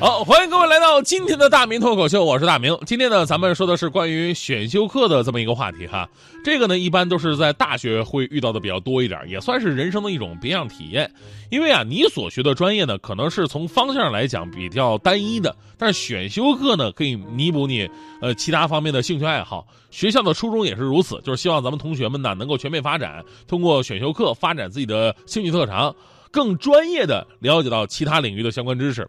好，欢迎各位来到今天的大明脱口秀，我是大明。今天呢，咱们说的是关于选修课的这么一个话题哈。这个呢，一般都是在大学会遇到的比较多一点，也算是人生的一种别样体验。因为啊，你所学的专业呢，可能是从方向上来讲比较单一的，但是选修课呢，可以弥补你呃其他方面的兴趣爱好。学校的初衷也是如此，就是希望咱们同学们呢能够全面发展，通过选修课发展自己的兴趣特长，更专业的了解到其他领域的相关知识。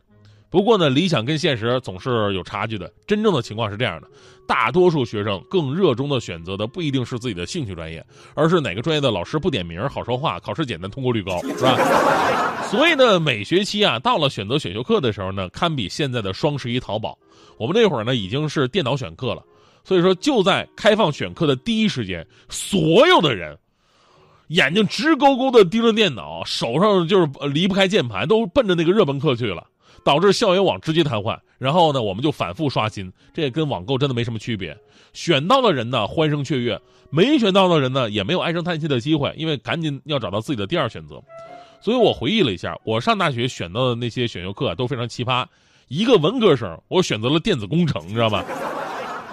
不过呢，理想跟现实总是有差距的。真正的情况是这样的：大多数学生更热衷的选择的不一定是自己的兴趣专业，而是哪个专业的老师不点名、好说话、考试简单、通过率高，是吧？所以呢，每学期啊，到了选择选修课的时候呢，堪比现在的双十一淘宝。我们那会儿呢，已经是电脑选课了，所以说就在开放选课的第一时间，所有的人眼睛直勾勾的盯着电脑，手上就是离不开键盘，都奔着那个热门课去了。导致校园网直接瘫痪，然后呢，我们就反复刷新，这也跟网购真的没什么区别。选到的人呢，欢声雀跃；没选到的人呢，也没有唉声叹气的机会，因为赶紧要找到自己的第二选择。所以我回忆了一下，我上大学选到的那些选修课都非常奇葩。一个文科生，我选择了电子工程，你知道吗？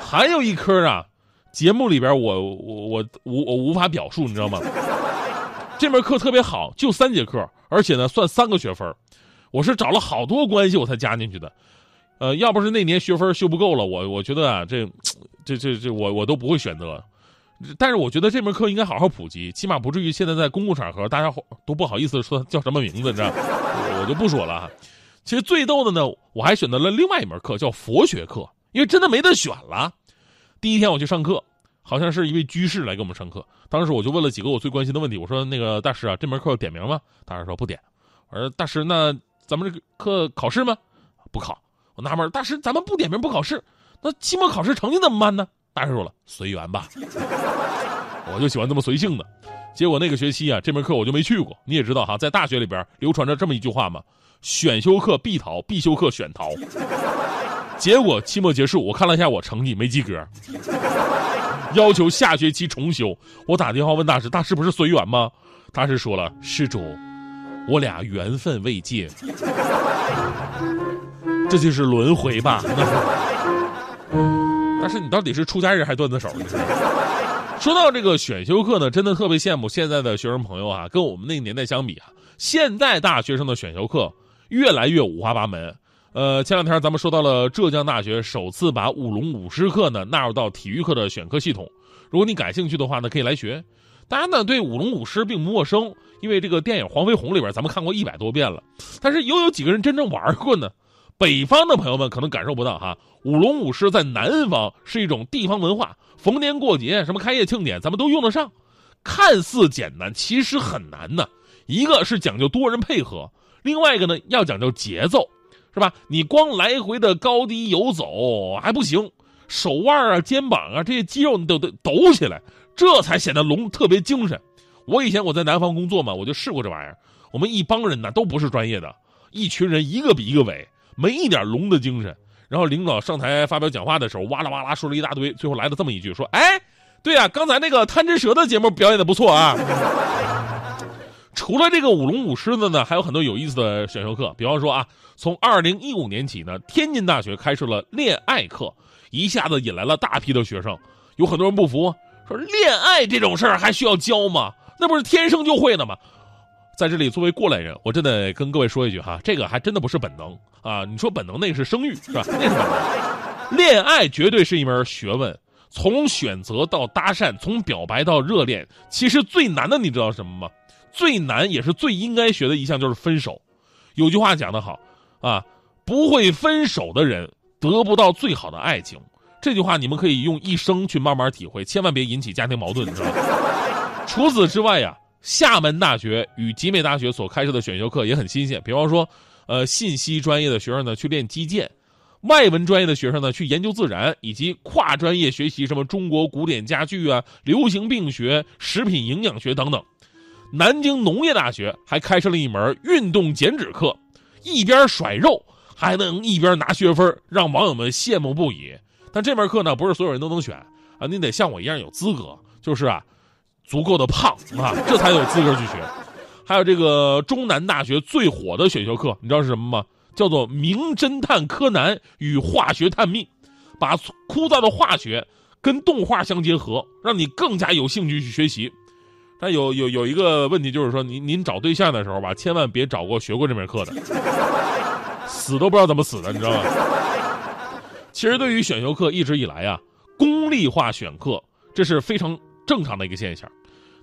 还有一科啊，节目里边我我我无我无法表述，你知道吗？这门课特别好，就三节课，而且呢，算三个学分。我是找了好多关系我才加进去的，呃，要不是那年学分修不够了，我我觉得啊，这，这这这我我都不会选择。但是我觉得这门课应该好好普及，起码不至于现在在公共场合大家都不好意思说叫什么名字，你知道？我就不说了。其实最逗的呢，我还选择了另外一门课叫佛学课，因为真的没得选了。第一天我去上课，好像是一位居士来给我们上课，当时我就问了几个我最关心的问题，我说那个大师啊，这门课点名吗？大师说不点。我说大师那。咱们这个课考试吗？不考。我纳闷，大师，咱们不点名不考试，那期末考试成绩怎么办呢？大师说了，随缘吧。我就喜欢这么随性的。结果那个学期啊，这门课我就没去过。你也知道哈，在大学里边流传着这么一句话嘛：选修课必逃，必修课选逃。结果期末结束，我看了一下我成绩没及格，要求下学期重修。我打电话问大师，大师不是随缘吗？大师说了，施主。我俩缘分未尽，这就是轮回吧。但是你到底是出家人还是段子手？说到这个选修课呢，真的特别羡慕现在的学生朋友啊，跟我们那个年代相比啊，现在大学生的选修课越来越五花八门。呃，前两天咱们说到了浙江大学首次把舞龙舞狮课呢纳入到体育课的选课系统，如果你感兴趣的话呢，可以来学。大家呢对舞龙舞狮并不陌生，因为这个电影《黄飞鸿》里边咱们看过一百多遍了。但是又有几个人真正玩过呢？北方的朋友们可能感受不到哈，舞龙舞狮在南方是一种地方文化，逢年过节、什么开业庆典，咱们都用得上。看似简单，其实很难呢。一个是讲究多人配合，另外一个呢要讲究节奏，是吧？你光来回的高低游走还不行，手腕啊、肩膀啊这些肌肉你都得抖起来。这才显得龙特别精神。我以前我在南方工作嘛，我就试过这玩意儿。我们一帮人呢都不是专业的，一群人一个比一个伟，没一点龙的精神。然后领导上台发表讲话的时候，哇啦哇啦说了一大堆，最后来了这么一句说：“哎，对呀，刚才那个贪吃蛇的节目表演的不错啊。”除了这个舞龙舞狮的呢，还有很多有意思的选修课。比方说啊，从二零一五年起呢，天津大学开设了恋爱课，一下子引来了大批的学生。有很多人不服。说恋爱这种事儿还需要教吗？那不是天生就会的吗？在这里，作为过来人，我真的跟各位说一句哈，这个还真的不是本能啊！你说本能那个是生育是吧？那是本能。恋爱绝对是一门学问，从选择到搭讪，从表白到热恋，其实最难的你知道什么吗？最难也是最应该学的一项就是分手。有句话讲得好啊，不会分手的人得不到最好的爱情。这句话你们可以用一生去慢慢体会，千万别引起家庭矛盾，知道吗？除此之外呀，厦门大学与集美大学所开设的选修课也很新鲜。比方说，呃，信息专业的学生呢去练击剑，外文专业的学生呢去研究自然，以及跨专业学习什么中国古典家具啊、流行病学、食品营养学等等。南京农业大学还开设了一门运动减脂课，一边甩肉。还能一边拿学分让网友们羡慕不已。但这门课呢，不是所有人都能选啊，你得像我一样有资格，就是啊，足够的胖啊，这才有资格去学。还有这个中南大学最火的选修课，你知道是什么吗？叫做《名侦探柯南与化学探秘》，把枯燥的化学跟动画相结合，让你更加有兴趣去学习。但有有有一个问题，就是说您您找对象的时候吧，千万别找过学过这门课的，死都不知道怎么死的，你知道吗？其实对于选修课一直以来啊，功利化选课这是非常正常的一个现象。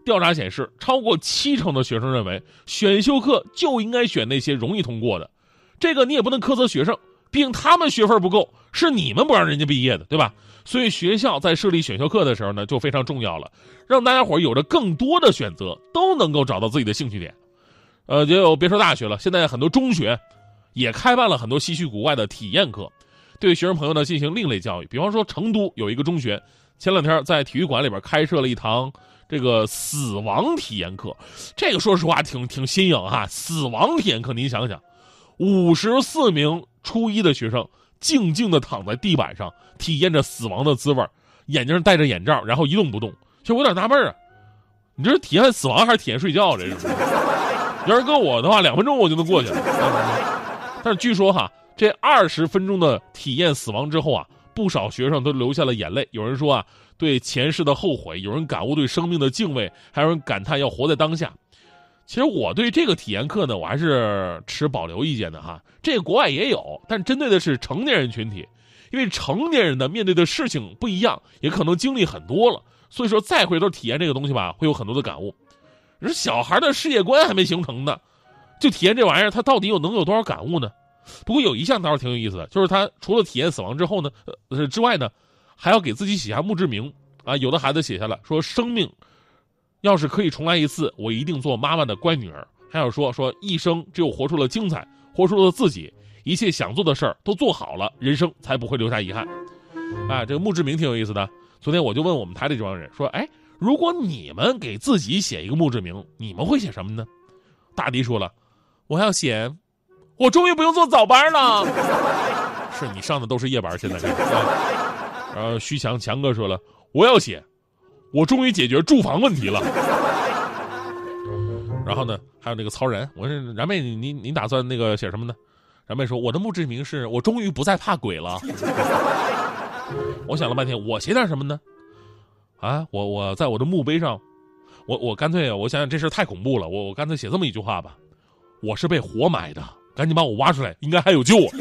调查显示，超过七成的学生认为选修课就应该选那些容易通过的。这个你也不能苛责学生，毕竟他们学分不够，是你们不让人家毕业的，对吧？所以学校在设立选修课的时候呢，就非常重要了，让大家伙有着更多的选择，都能够找到自己的兴趣点。呃，就别说大学了，现在很多中学也开办了很多稀奇古怪的体验课，对学生朋友呢进行另类教育。比方说，成都有一个中学，前两天在体育馆里边开设了一堂这个死亡体验课，这个说实话挺挺新颖哈。死亡体验课，您想想。五十四名初一的学生静静的躺在地板上，体验着死亡的滋味眼睛戴着眼罩，然后一动不动。其实我有点纳闷啊，你这是体验死亡还是体验睡觉？这是？要是搁我的话，两分钟我就能过去了。但是据说哈，这二十分钟的体验死亡之后啊，不少学生都流下了眼泪。有人说啊，对前世的后悔；有人感悟对生命的敬畏；还有人感叹要活在当下。其实我对这个体验课呢，我还是持保留意见的哈。这个国外也有，但针对的是成年人群体，因为成年人呢面对的事情不一样，也可能经历很多了，所以说再回头体验这个东西吧，会有很多的感悟。人小孩的世界观还没形成呢，就体验这玩意儿，他到底有能有多少感悟呢？不过有一项倒是挺有意思的，就是他除了体验死亡之后呢，呃之外呢，还要给自己写下墓志铭啊。有的孩子写下了说生命。要是可以重来一次，我一定做妈妈的乖女儿。还有说说一生只有活出了精彩，活出了自己，一切想做的事儿都做好了，人生才不会留下遗憾。哎，这个墓志铭挺有意思的。昨天我就问我们台里这帮人说：“哎，如果你们给自己写一个墓志铭，你们会写什么呢？”大迪说了：“我要写，我终于不用做早班了。”是你上的都是夜班，现在。然后徐强强哥说了：“我要写。”我终于解决住房问题了。然后呢，还有那个曹然，我说然妹，你你你打算那个写什么呢？然妹说，我的墓志铭是我终于不再怕鬼了。我想了半天，我写点什么呢？啊，我我在我的墓碑上，我我干脆我想想这事太恐怖了，我我干脆写这么一句话吧：我是被活埋的，赶紧把我挖出来，应该还有救啊。